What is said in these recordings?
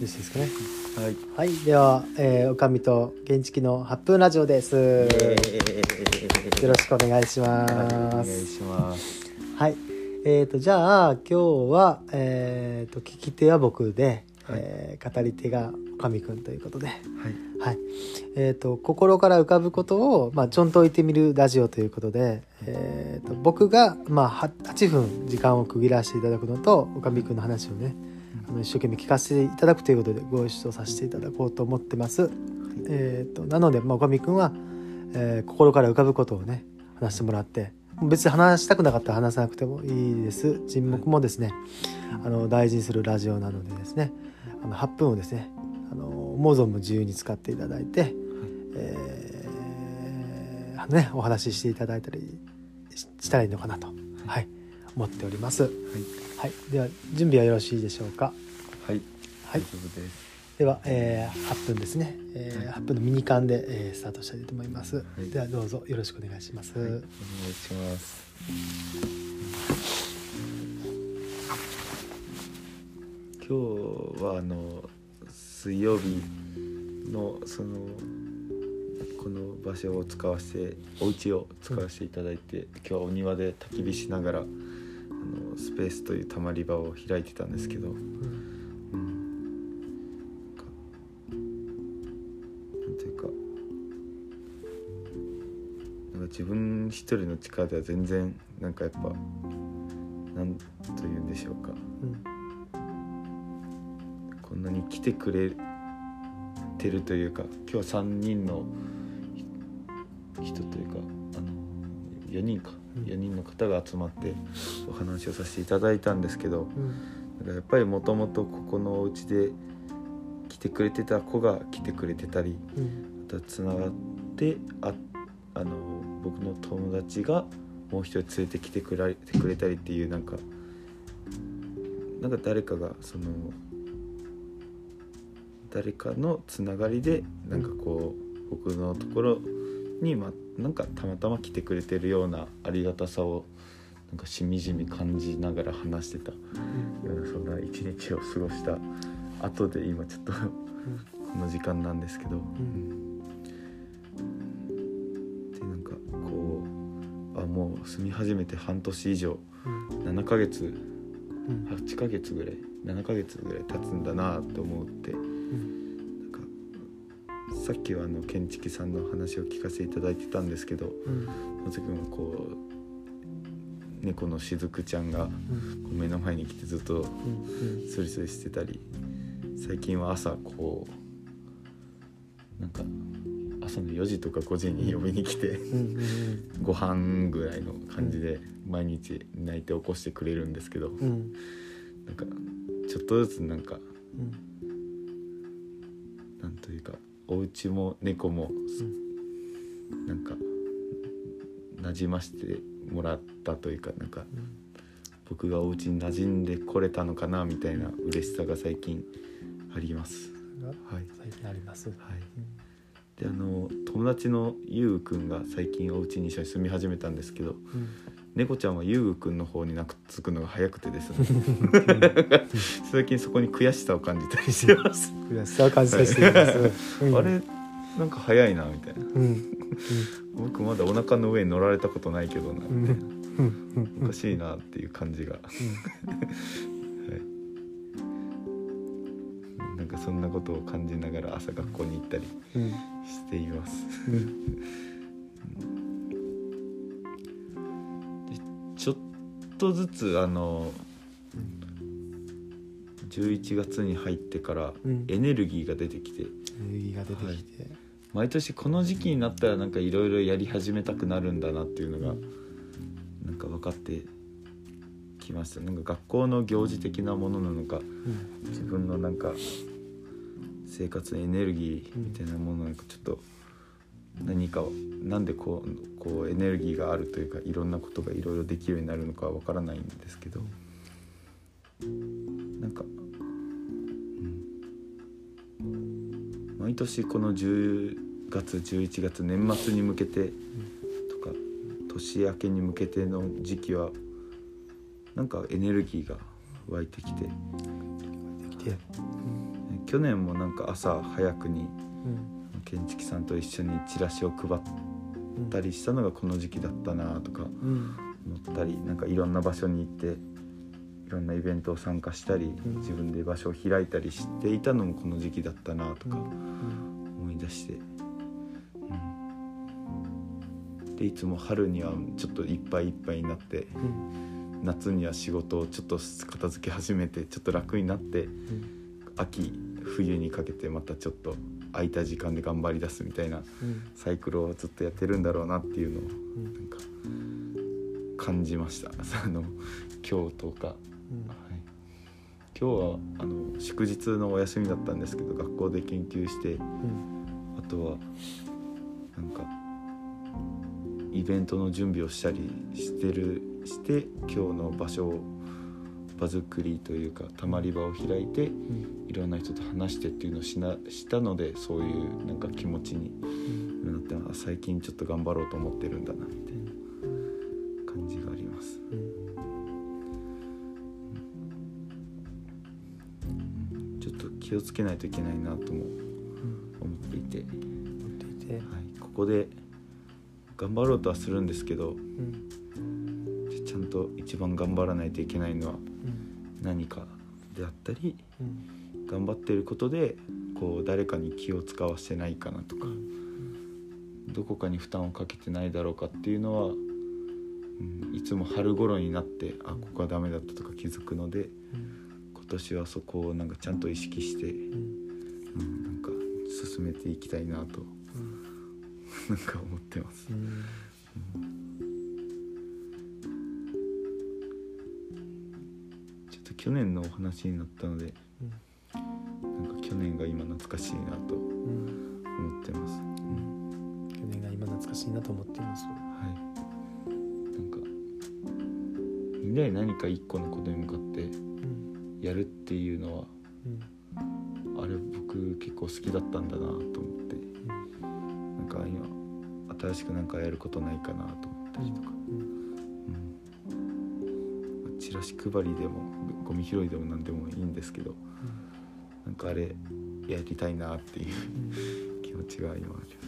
ろしいですかね。はい。はい。では、えー、おかみと原付の8分ラジオです。よろしくお願いしまお願いすします。はい。えー、とじゃあ今日は、えー、と聞き手は僕で、はい。えー語り手がおかみくんということで。はい。はい。えー、と心から浮かぶことを、まあ、ちょんと置いてみるラジオということで、えー、と僕が、まあ、は8分時間を区切らせていただくのとおかみくんの話をね一生懸命聞かせていただくということでご一緒させていただこうと思ってます。えー、となので、まあ、おかみくんは、えー心から浮かぶことをね話してもらって別に話したくなかったら話さなくてもいいです沈黙もですねあの大事にするラジオなのでですねあの8分をですねあの思う存分自由に使っていただいて、えーね、お話ししていただいたりしたらいいのかなと、はい、思っております。はい。はい、では準備はよろしいでしょうか？はい。はい大丈夫です。では、えー、8分ですね、えー、8分のミニカンで、えースタートしたいと思います、いではどうぞよろしくお願いします、はい。お願いします。今日はあの水曜日のそのこの場所を使わせてお家を使わせていただいて、今日はお庭で焚き火しながらあのスペースというたまり場を開いてたんですけど、うん、なんていうかなんか自分一人の力では全然なんかやっぱなんというんでしょうか。うんこんなに来てくれてるというか今日は3人の人というかあの4人か。4人の方が集まってお話をさせていただいたんですけど、うん。なんかやっぱりもともとここのお家で来てくれてた子が来てくれてたりうん。またつながってああの僕の友達がもう一人連れてきてくれてくれたりっていうなんかなんか誰かがその誰かのつながりでなんかこう僕のところに、ま、なんかたまたま来てくれてるようなありがたさをなんかしみじみ感じながら話してた。ようなそんな一日を過ごした後で今ちょっとこの時間なんですけど、ん。でなんかこうあもう住み始めて半年以上。うん。7ヶ月。うん。8ヶ月ぐらい。7ヶ月ぐらい経つんだなと思ってさっきはあの建築さんの話を聞かせていただいてたんですけどうん。その時もこう猫のしずくちゃんがこう目の前に来てずっとうん。スリスリしてたり最近は朝こうなんか朝の4時とか5時に呼びに来てご飯ぐらいの感じで毎日泣いて起こしてくれるんですけどうんうん。なんかちょっとずつなんかうんお家も猫もなんか馴染ましてもらったというかなんか僕がお家に馴染んでこれたのかなみたいな嬉しさが最近あります。はい、最近あります。はい。であの友達のゆうくんが最近お家に一緒に住み始めたんですけどうん。猫ちゃんはゆうくんの方になくっつくのが早くてですね。最近そこに悔しさを感じたりしてます、悔しさを感じさせています。うん。あれなんか早いなみたいな。うん。僕まだお腹の上に乗られたことないけどな、うん。うん。うん。おかしいなっていう感じが、はい、なんかそんなことを感じながら朝学校に行ったりうん。しています。うん。ちょっとずつあの11月に入ってからうん。エネルギーが出てきて。エネルギーが出てきて。毎年この時期になったらなんかいろいろやり始めたくなるんだなっていうのがなんか分かってきました。なんか学校の行事的なものなのかうん。自分のなんか生活のエネルギーみたいなものなんかちょっと何かをなんでこうこうエネルギーがあるというかいろんなことがいろいろできるようになるのかは分からないんですけど。なん年この10月11月年末に向けてとか年明けに向けての時期はなんかエネルギーが湧いてきて。去年もなんか朝早くにうん建築さんと一緒にチラシを配ったりしたのがこの時期だったなとかうん。思ったりなんかいろんな場所に行っていろんなイベントを参加したりん。自分で場所を開いたりしていたのもこの時期だったなとかうん。思い出して、うん、でいつも春にはちょっといっぱいいっぱいになってうん。夏には仕事をちょっと片付け始めてちょっと楽になってうん。秋冬にかけてまたちょっと空いた時間で頑張り出すみたいなうん。サイクルをずっとやってるんだろうなっていうのをうん。なんか感じました。あの今日とか、はい、今日はあの祝日のお休みだったんですけど学校で研究してうん。あとはなんかイベントの準備をしたりしてるして今日の場所を場作りというかたまり場を開いてうん。いろんな人と話してっていうのをしなしたのでそういうなんか気持ちにうん。なってあ最近ちょっと頑張ろうと思ってるんだなみたいな気をつけないといけないなともうん。思っていて、はい、持っていて。ここで頑張ろうとはするんですけどうんちゃんと一番頑張らないといけないのはうん。何かであったりうん。頑張ってることでこう誰かに気を使わせないかなとかどこかに負担をかけてないだろうかっていうのは、うん、いつも春頃になってあここはダメだったとか気づくので今年はそこをなんかちゃんと意識して、うん。うん、なんか進めていきたいなとうん。なんか思ってます。う。ん。ちょっと去年のお話になったのでうんなんか去年が今懐かしいなとうん思ってます。去年が今懐かしいなと思っています。はい、なんかみんなで何か一個のことに向かってうんやるっていうのはうん。あれ僕結構好きだったんだなと思って。なんか今新しくなんかやることないかなと思ったりとか、うん、チラシ配りでもゴミ拾いでも何でもいいんですけどなんかあれやりたいなっていううん。気持ちが今あります。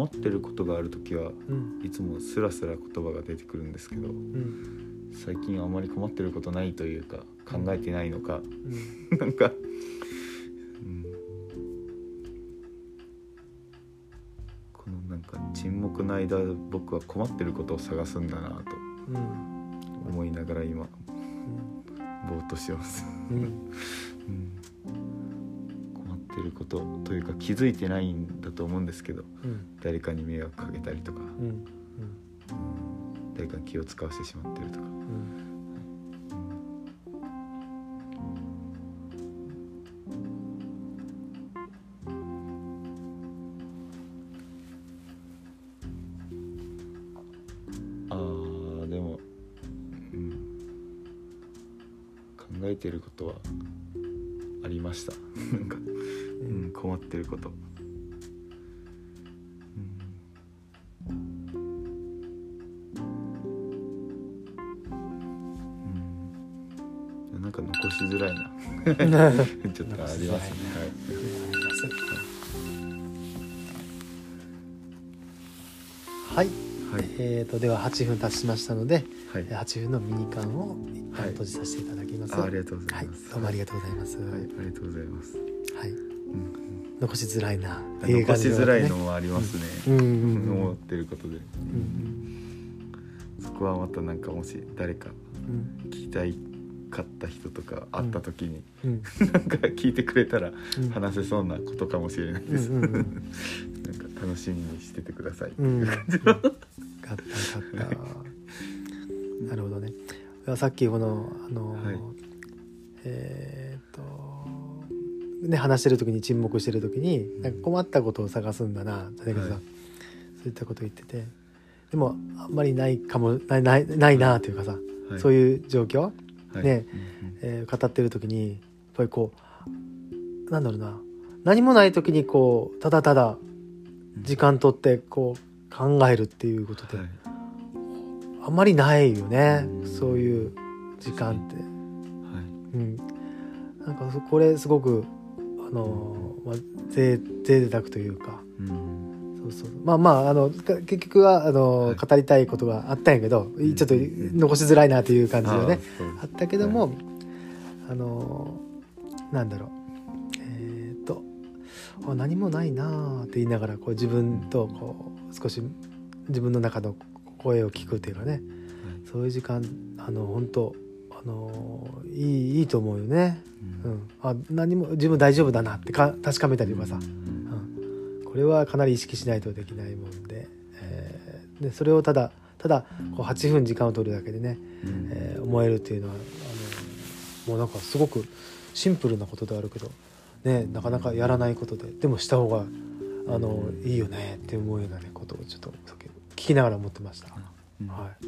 困ってることがある時はうん。いつもスラスラ言葉が出てくるんですけどうん。最近あまり困ってることないというか考えてないのかうん。なんか、うん、このなんか沈黙の間僕は困ってることを探すんだなとうん。思いながら今うん。ぼーっとしてます、うんてることというか気づいてないんだと思うんですけどうん。誰かに迷惑かけたりとかうん。誰かに気を使わせてしまってるとか。うん。あーでも、うん、考えてることはありました。なんか、うん、困ってること、うん、なんか残しづらいな。ちょっとありますね。はい、はい。えー、とでは8分経ちましたのではい、はい、8分のミニ缶を一閉じさせていただきます、あありがとうござはいいます、どうもありがとうございます、はい、ありがとうございます、はいうん残しづらいな。うん、残しづらいのねもありますね、うん。うんうん思ってることで。うん。そこはまたなんかもし誰かうん。聞きたいかった人とか会った時に、うん。なんか聞いてくれたらうん。話せそうなことかもしれないです、うなんか楽しみにしててください、うん、よかったよかった。なるほどね。さっきこのあの、はい。えーっとね話してる時に沈黙してる時になんか困ったことを探すんだなだけどさ、はい。そういったことを言ってて。でもあんまりないかもないないないなというかさ、はい。そういう状況、はい。ね。えー語ってる時にやっぱりこうなんだろうな。何もない時にこうただただ時間取ってこう考えるっていうことで、はい。あんまりないよね。うん。そういう時間って。はい。うん、なんかそこれすごくあのー、まあ、ぜ贅沢というか。うん。そうそう。まあまああのか結局はあのー、はい。語りたいことがあったんやけど、ん。ちょっと残しづらいなという感じがねあったけども、あのーなんだろう。えーっとあ何もないなあって言いながらこう自分とこう少し自分の中の声を聞くっていうかね。そういう時間あの本当あのいいいいと思うよね。うん、あ何も自分大丈夫だなってか確かめたりとかさ、うん、これはかなり意識しないとできないもんで,、えーでそれをただただこう8分時間を取るだけでね、えー思えるっていうのはあのもうなんかすごくシンプルなことであるけど、ね、なかなかやらないことででもした方があのいいよねって思うような、ね、ことをちょっと聞きながら思ってました。はい。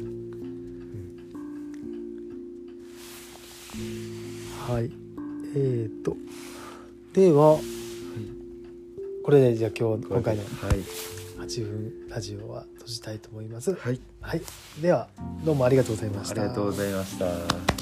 はい。えー、と。では、これでじゃあ今日、今回のはい8分ラジオは閉じたいと思います。はいはい。では、どうもありがとうございました。ありがとうございました